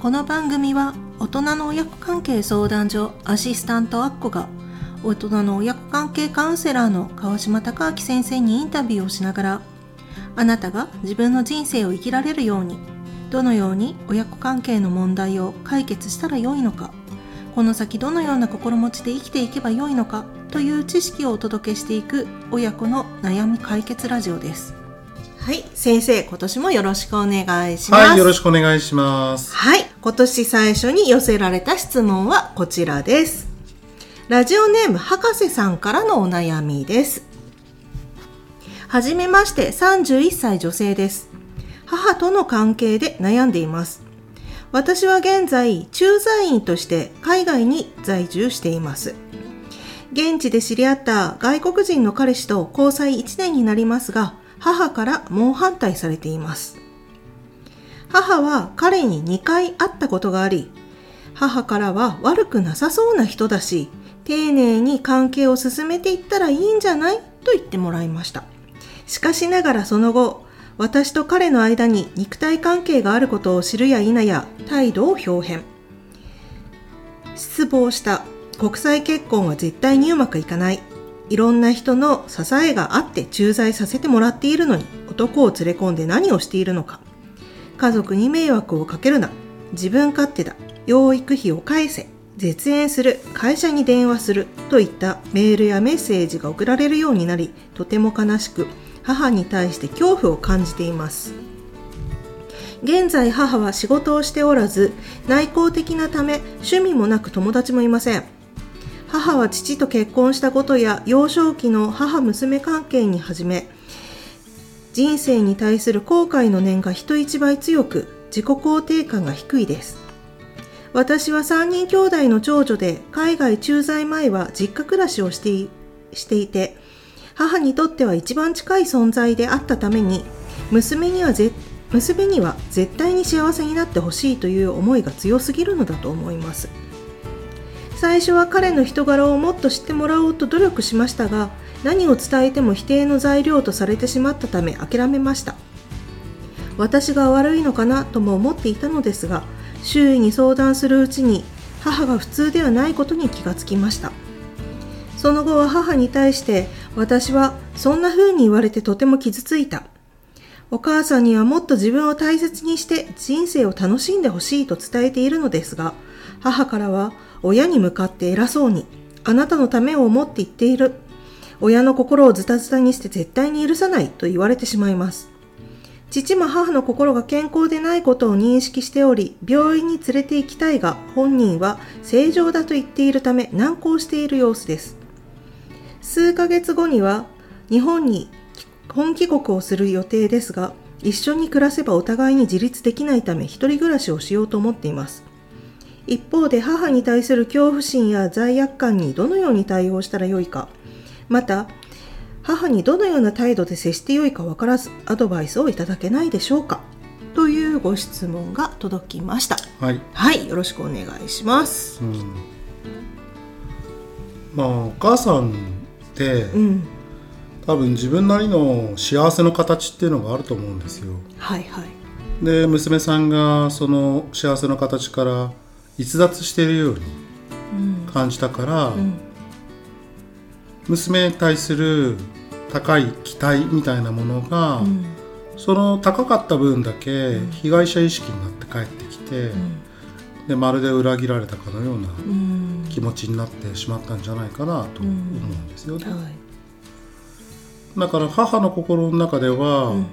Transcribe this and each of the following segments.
この番組は大人の親子関係相談所アシスタントアッコが大人の親子関係カウンセラーの川島隆明先生にインタビューをしながらあなたが自分の人生を生きられるようにどのように親子関係の問題を解決したらよいのかこの先どのような心持ちで生きていけばよいのかという知識をお届けしていく親子の悩み解決ラジオです。はい先生今年もよろしくお願いしますはい、よろしくお願いします。はい。今年最初に寄せられた質問はこちらです。ラジオネーム博士さんからのお悩みです。はじめまして、31歳女性です。母との関係で悩んでいます。私は現在、駐在員として海外に在住しています。現地で知り合った外国人の彼氏と交際1年になりますが、母から猛反対されています。母は彼に2回会ったことがあり、母からは悪くなさそうな人だし、丁寧に関係を進めていったらいいんじゃないと言ってもらいました。しかしながらその後、私と彼の間に肉体関係があることを知るや否や態度を表変。失望した。国際結婚は絶対にうまくいかない。いろんな人の支えがあって駐在させてもらっているのに男を連れ込んで何をしているのか。家族に迷惑をかけるな。自分勝手だ。養育費を返せ。絶縁する。会社に電話する。といったメールやメッセージが送られるようになり、とても悲しく、母に対して恐怖を感じています。現在母は仕事をしておらず、内向的なため趣味もなく友達もいません。母は父と結婚したことや幼少期の母娘関係に始め、人生に対する後悔の念が人一倍強く自己肯定感が低いです。私は3人兄弟の長女で海外駐在前は実家暮らしをしていしていて母にとっては一番近い存在であったために娘にはぜ娘には絶対に幸せになってほしいという思いが強すぎるのだと思います。最初は彼の人柄をもっと知ってもらおうと努力しましたが何を伝えても否定の材料とされてしまったため諦めました。私が悪いのかなとも思っていたのですが周囲に相談するうちに母が普通ではないことに気がつきました。その後は母に対して私はそんな風に言われてとても傷ついた。お母さんにはもっと自分を大切にして人生を楽しんでほしいと伝えているのですが母からは親に向かって偉そうにあなたのためを思って言っている親の心をズタズタにして絶対に許さないと言われてしまいます。父も母の心が健康でないことを認識しており、病院に連れて行きたいが、本人は正常だと言っているため難航している様子です。数ヶ月後には日本に本帰国をする予定ですが、一緒に暮らせばお互いに自立できないため一人暮らしをしようと思っています。一方で母に対する恐怖心や罪悪感にどのように対応したらよいか、また母にどのような態度で接してよいか分からずアドバイスをいただけないでしょうかというご質問が届きましたはい。はいよろしくお願いしますうん。まあ、お母さんって、うん多分自分なりの幸せの形っていうのがあると思うんですよ。はいはいで、娘さんがその幸せの形から逸脱しているようにうん。感じたから、うん。娘に対する高い期待みたいなものが、うん。その高かった分だけうん。被害者意識になって帰ってきて、でまるで裏切られたかのようなうん。気持ちになってしまったんじゃないかなと思うんですよね。はい。だから母の心の中では、うん。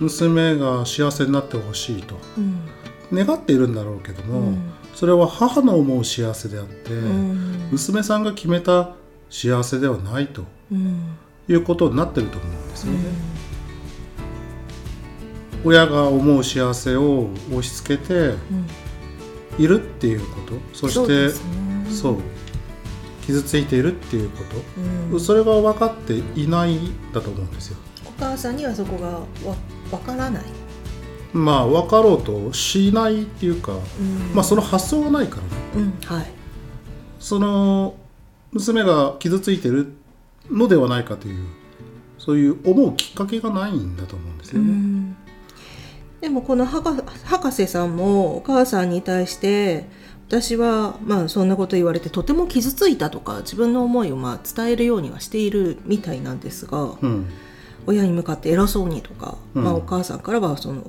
娘が幸せになってほしいとうん。願っているんだろうけども、うんそれは母の思う幸せであって、うん。娘さんが決めた幸せではないとうん。いうことになってると思うんですよね。親が思う幸せを押し付けてうん。いるっていうことそしてそう傷ついているっていうこうん。と、それが分かっていないんだと思うんですよ。お母さんにはそこがわわからない、まあ分かろうとしないっていうか、うん。まあその発想がないからね。うんはい。その娘が傷ついてるのではないかというそういう思うきっかけがないんだと思うんですよね。でもこの博博士さんもお母さんに対して私はまあそんなこと言われてとても傷ついたとか自分の思いをまあ伝えるようにはしているみたいなんですが、うん親に向かって偉そうにとか、うん。まあ、お母さんからはその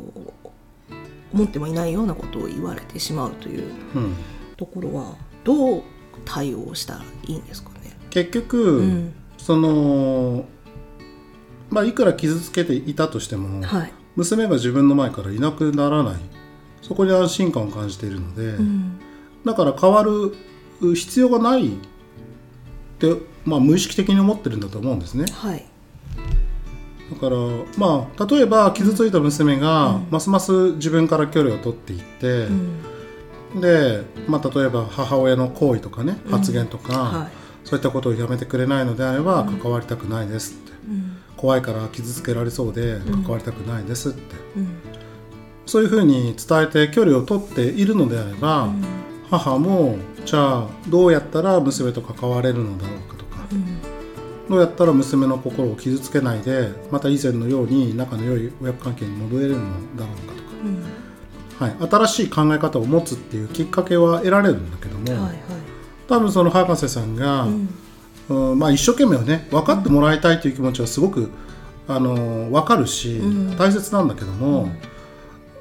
思ってもいないようなことを言われてしまうといううん。ところはどう対応したらいいんですかね？結局、うん。そのまあいくら傷つけていたとしても、はい。娘が自分の前からいなくならない。そこに安心感を感じているので、うん。だから変わる必要がないって、まあ、無意識的に思ってるんだと思うんですねはいだからまあ例えば傷ついた娘が、うん。ますます自分から距離を取っていって、うん。で、まあ、例えば母親の行為とかねうん。発言とか、はい。そういったことをやめてくれないのであればうん。関わりたくないですって、うん。怖いから傷つけられそうでうん。関わりたくないですって、うん。そういうふうに伝えて距離を取っているのであれば、うん。母もじゃあどうやったら娘と関われるのだろうかとかうんどうやったら娘の心を傷つけないでまた以前のように仲の良い親子関係に戻れるのだろうかとか、うん。はい、新しい考え方を持つっていうきっかけは得られるんだけども、はいはい。多分その博士さんが、うん。うんまあ、一生懸命ね分かってもらいたいという気持ちはすごく、あの分かるし、うん。大切なんだけども、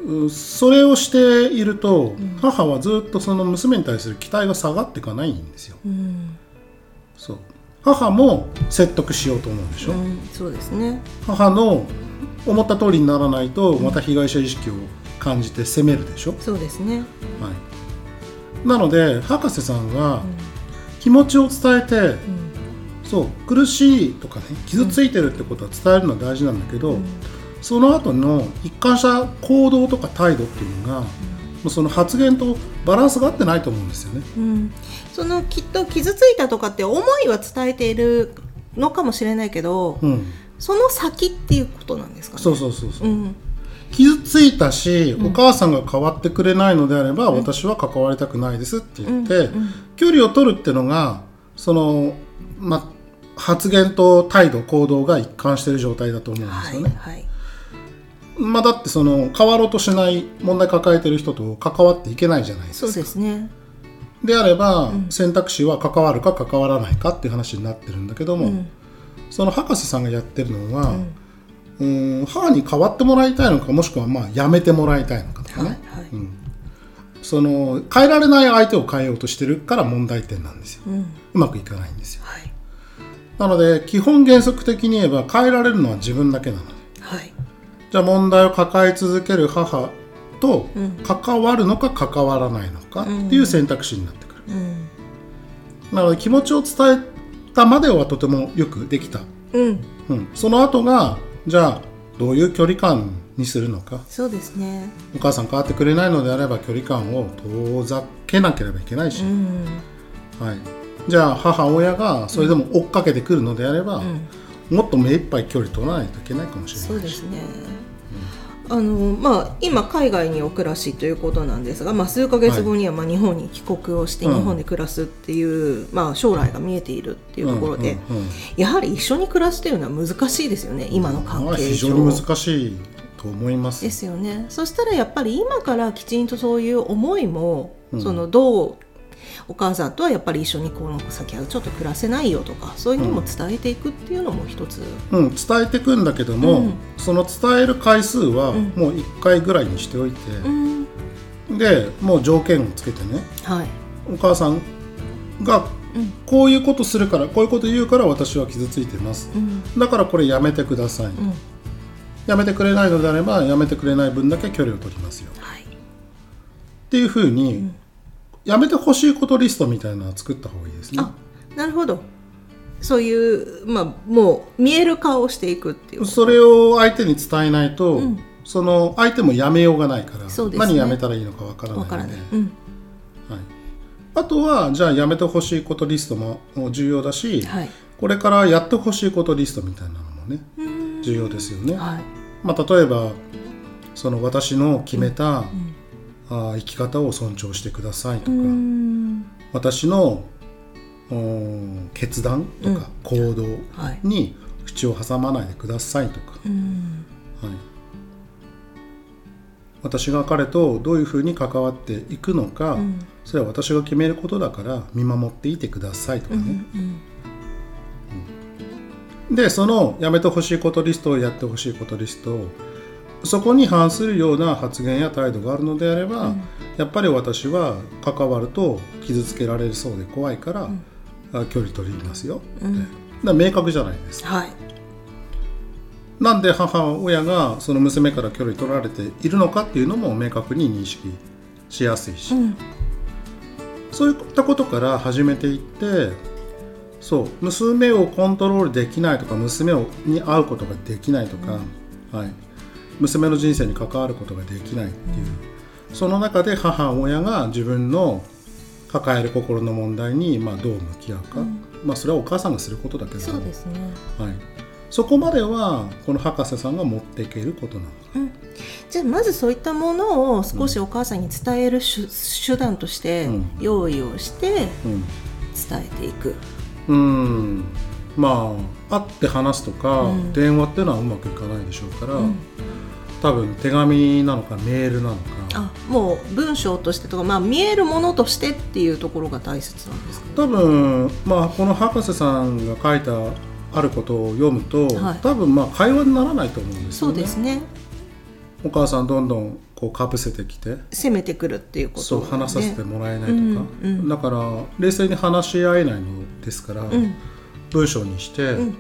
うん。それをしていると、ん。母はずっとその娘に対する期待が下がっていかないんですよ。うん。そう母も説得しようと思うでしょ、うんそうですね。母の思った通りにならないとまた被害者意識を感じて責めるでしょ、そうですね。はい、なので博士さんは気持ちを伝えて、うん。そう苦しいとかね傷ついてるってことは伝えるのは大事なんだけど、うん。その後の一貫した行動とか態度っていうのが、その発言とバランスが合ってないと思うんですよね。うん、そのきっと傷ついたとかって思いは伝えているのかもしれないけど、うん、その先っていうことなんですかね。そうそうそうそう、うん。傷ついたし、うんお母さんが変わってくれないのであれば、私は関わりたくないですって言って、距離を取るっていうのがその、ま、発言と態度行動が一貫している状態だと思うんですよね。はいはいまあ、だってその変わろうとしない問題抱えてる人と関わっていけないじゃないですか。そうですね。であれば、うん。選択肢は関わるか関わらないかっていう話になってるんだけども、うん。その博士さんがやってるのは、うん。うーん母に変わってもらいたいのかもしくはまあやめてもらいたいのかとかはいね、はい。うん、その変えられない相手を変えようとしてるから問題点なんですよ。うん。うまくいかないんですよ。はい。なので基本原則的に言えば変えられるのは自分だけなので。はいじゃあ問題を抱え続ける母とうん。関わるのか関わらないのかっていう選択肢になってくる、うん。なので気持ちを伝えたまではとてもよくできた、うん。うん、その後がじゃあどういう距離感にするのか。そうですね。お母さん変わってくれないのであれば距離感を遠ざけなければいけないし、うん。はい、じゃあ母親がそれでも追っかけてくるのであれば、うん。もっと目いっぱい距離取らないといけないかもしれないし。そうですね。あのまあ、今海外にお暮らしということなんですが、まあ、数ヶ月後にはまあ日本に帰国をしてうん日本で暮らすっていう、まあ、将来が見えているっていうところで、うんうんうんやはり一緒に暮らすというのは難しいですよね今の関まあ係上。非常に難しいと思います。ですよね。そしたらやっぱり今からきちんとそういう思いも、うん。そのどうお母さんとはやっぱり一緒にこの先はちょっと暮らせないよとかそういうのも伝えていくっていうのも一つ、うん、伝えていくんだけども、うん。その伝える回数はうん。もう1回ぐらいにしておいて、うん。でもう条件をつけてねはい。お母さんがうん。こういうことするからこういうこと言うから私は傷ついてます。うん。だからこれやめてください、うん。やめてくれないのであればやめてくれない分だけ距離を取りますよ。はい。っていうふうに、んやめてほしいことリストみたいな作った方がいいですね。あなるほど。そういうまあもう見える化をしていくっていうそれを相手に伝えないと、うん。その相手もやめようがないから、ね。何やめたらいいのかわからないので。うん。はい、あとはじゃあやめてほしいことリストも重要だし、はい。これからやってほしいことリストみたいなのもねうん。重要ですよね、はい。まあ、例えばその私の決めた、んあー生き方を尊重してくださいとか、うん。私のうん決断とか行動はい。に口を挟まないでくださいとか、うん。はい、私が彼とどういうふうに関わっていくのか、うん。それは私が決めることだから見守っていてくださいとかうね、ん。でそのやめてほしいことリストをやってほしいことリストそこに反するような発言や態度があるのであれば、うん。やっぱり私は関わると傷つけられるそうで怖いから、ん。あ距離取りますよ。って、うん。だ明確じゃないですか。はい。なんで母親がその娘から距離取られているのかっていうのも明確に認識しやすいし、うん。そういったことから始めていってそう娘をコントロールできないとか娘をに会うことができないとか、はい、娘の人生に関わることができないっていう、その中で母親が自分の抱える心の問題に、まあ、どう向き合うか、まあ、それはお母さんがすることだけど。そうですね。はい、そこまではこの博士さんが持っていけることなの？うん。じゃあまずそういったものを少しお母さんに伝える手,、手段としてうん。用意をしてうん。伝えていく、うん。まあ会って話すとか、うん。電話っていうのはうまくいかないでしょうから、うん多分手紙なのかメールなのか。あもう文章としてとか、まあ、見えるものとしてっていうところが大切なんですか？ね多分、まあ、この博士さんが書いたあることを読むと、はい。多分まあ会話にならないと思うんですそよね。うですね。お母さんどんどんこうかぶせてきて攻めてくるっていうことそう話させてもらえないとか、うんうん。だから冷静に話し合えないのですから、うん。文章にして、うん。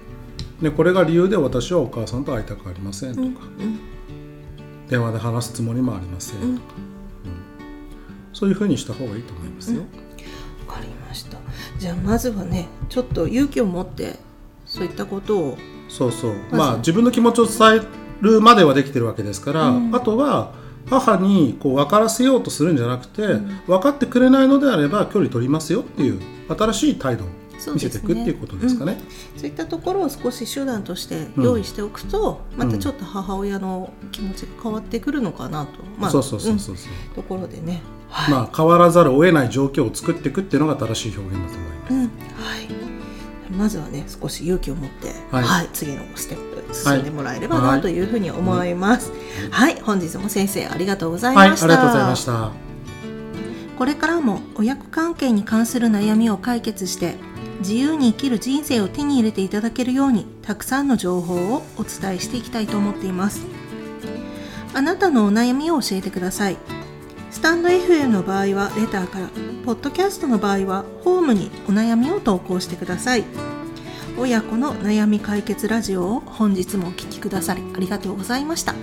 でこれが理由で私はお母さんと会いたくありませんとか、うんうん電話で話すつもりもありません。うん。うん。そういうふうにした方がいいと思いますよ。わかりました。じゃあまずはねちょっと勇気を持ってそういったことを。そうそう。ずまあ自分の気持ちを伝えるまではできてるわけですから、うん。あとは母にこう分からせようとするんじゃなくて、分かってくれないのであれば距離取りますよっていう新しい態度。を見せていくっていうことですかね。そういったところを少し手段として用意しておくと、またちょっと母親の気持ちが変わってくるのかなと、まあそうそうそうそうところでね、はいまあ変わらざるを得ない状況を作っていくっていうのが正しい表現だと思います。うん。はい、まずはね少し勇気を持って、ははい。い次のステップ進んでもらえればはないとい。うふうに思います。はい、本日も先生ありがとうございはい、あました。りがとうございました。これからも親子関係に関する悩みを解決して自由に生きる人生を手に入れていただけるようにたくさんの情報をお伝えしていきたいと思っています。あなたのお悩みを教えてください。スタンド FM の場合はレターからポッドキャストの場合はホームにお悩みを投稿してください。親子の悩み解決ラジオを本日もお聴きくださりありがとうございました。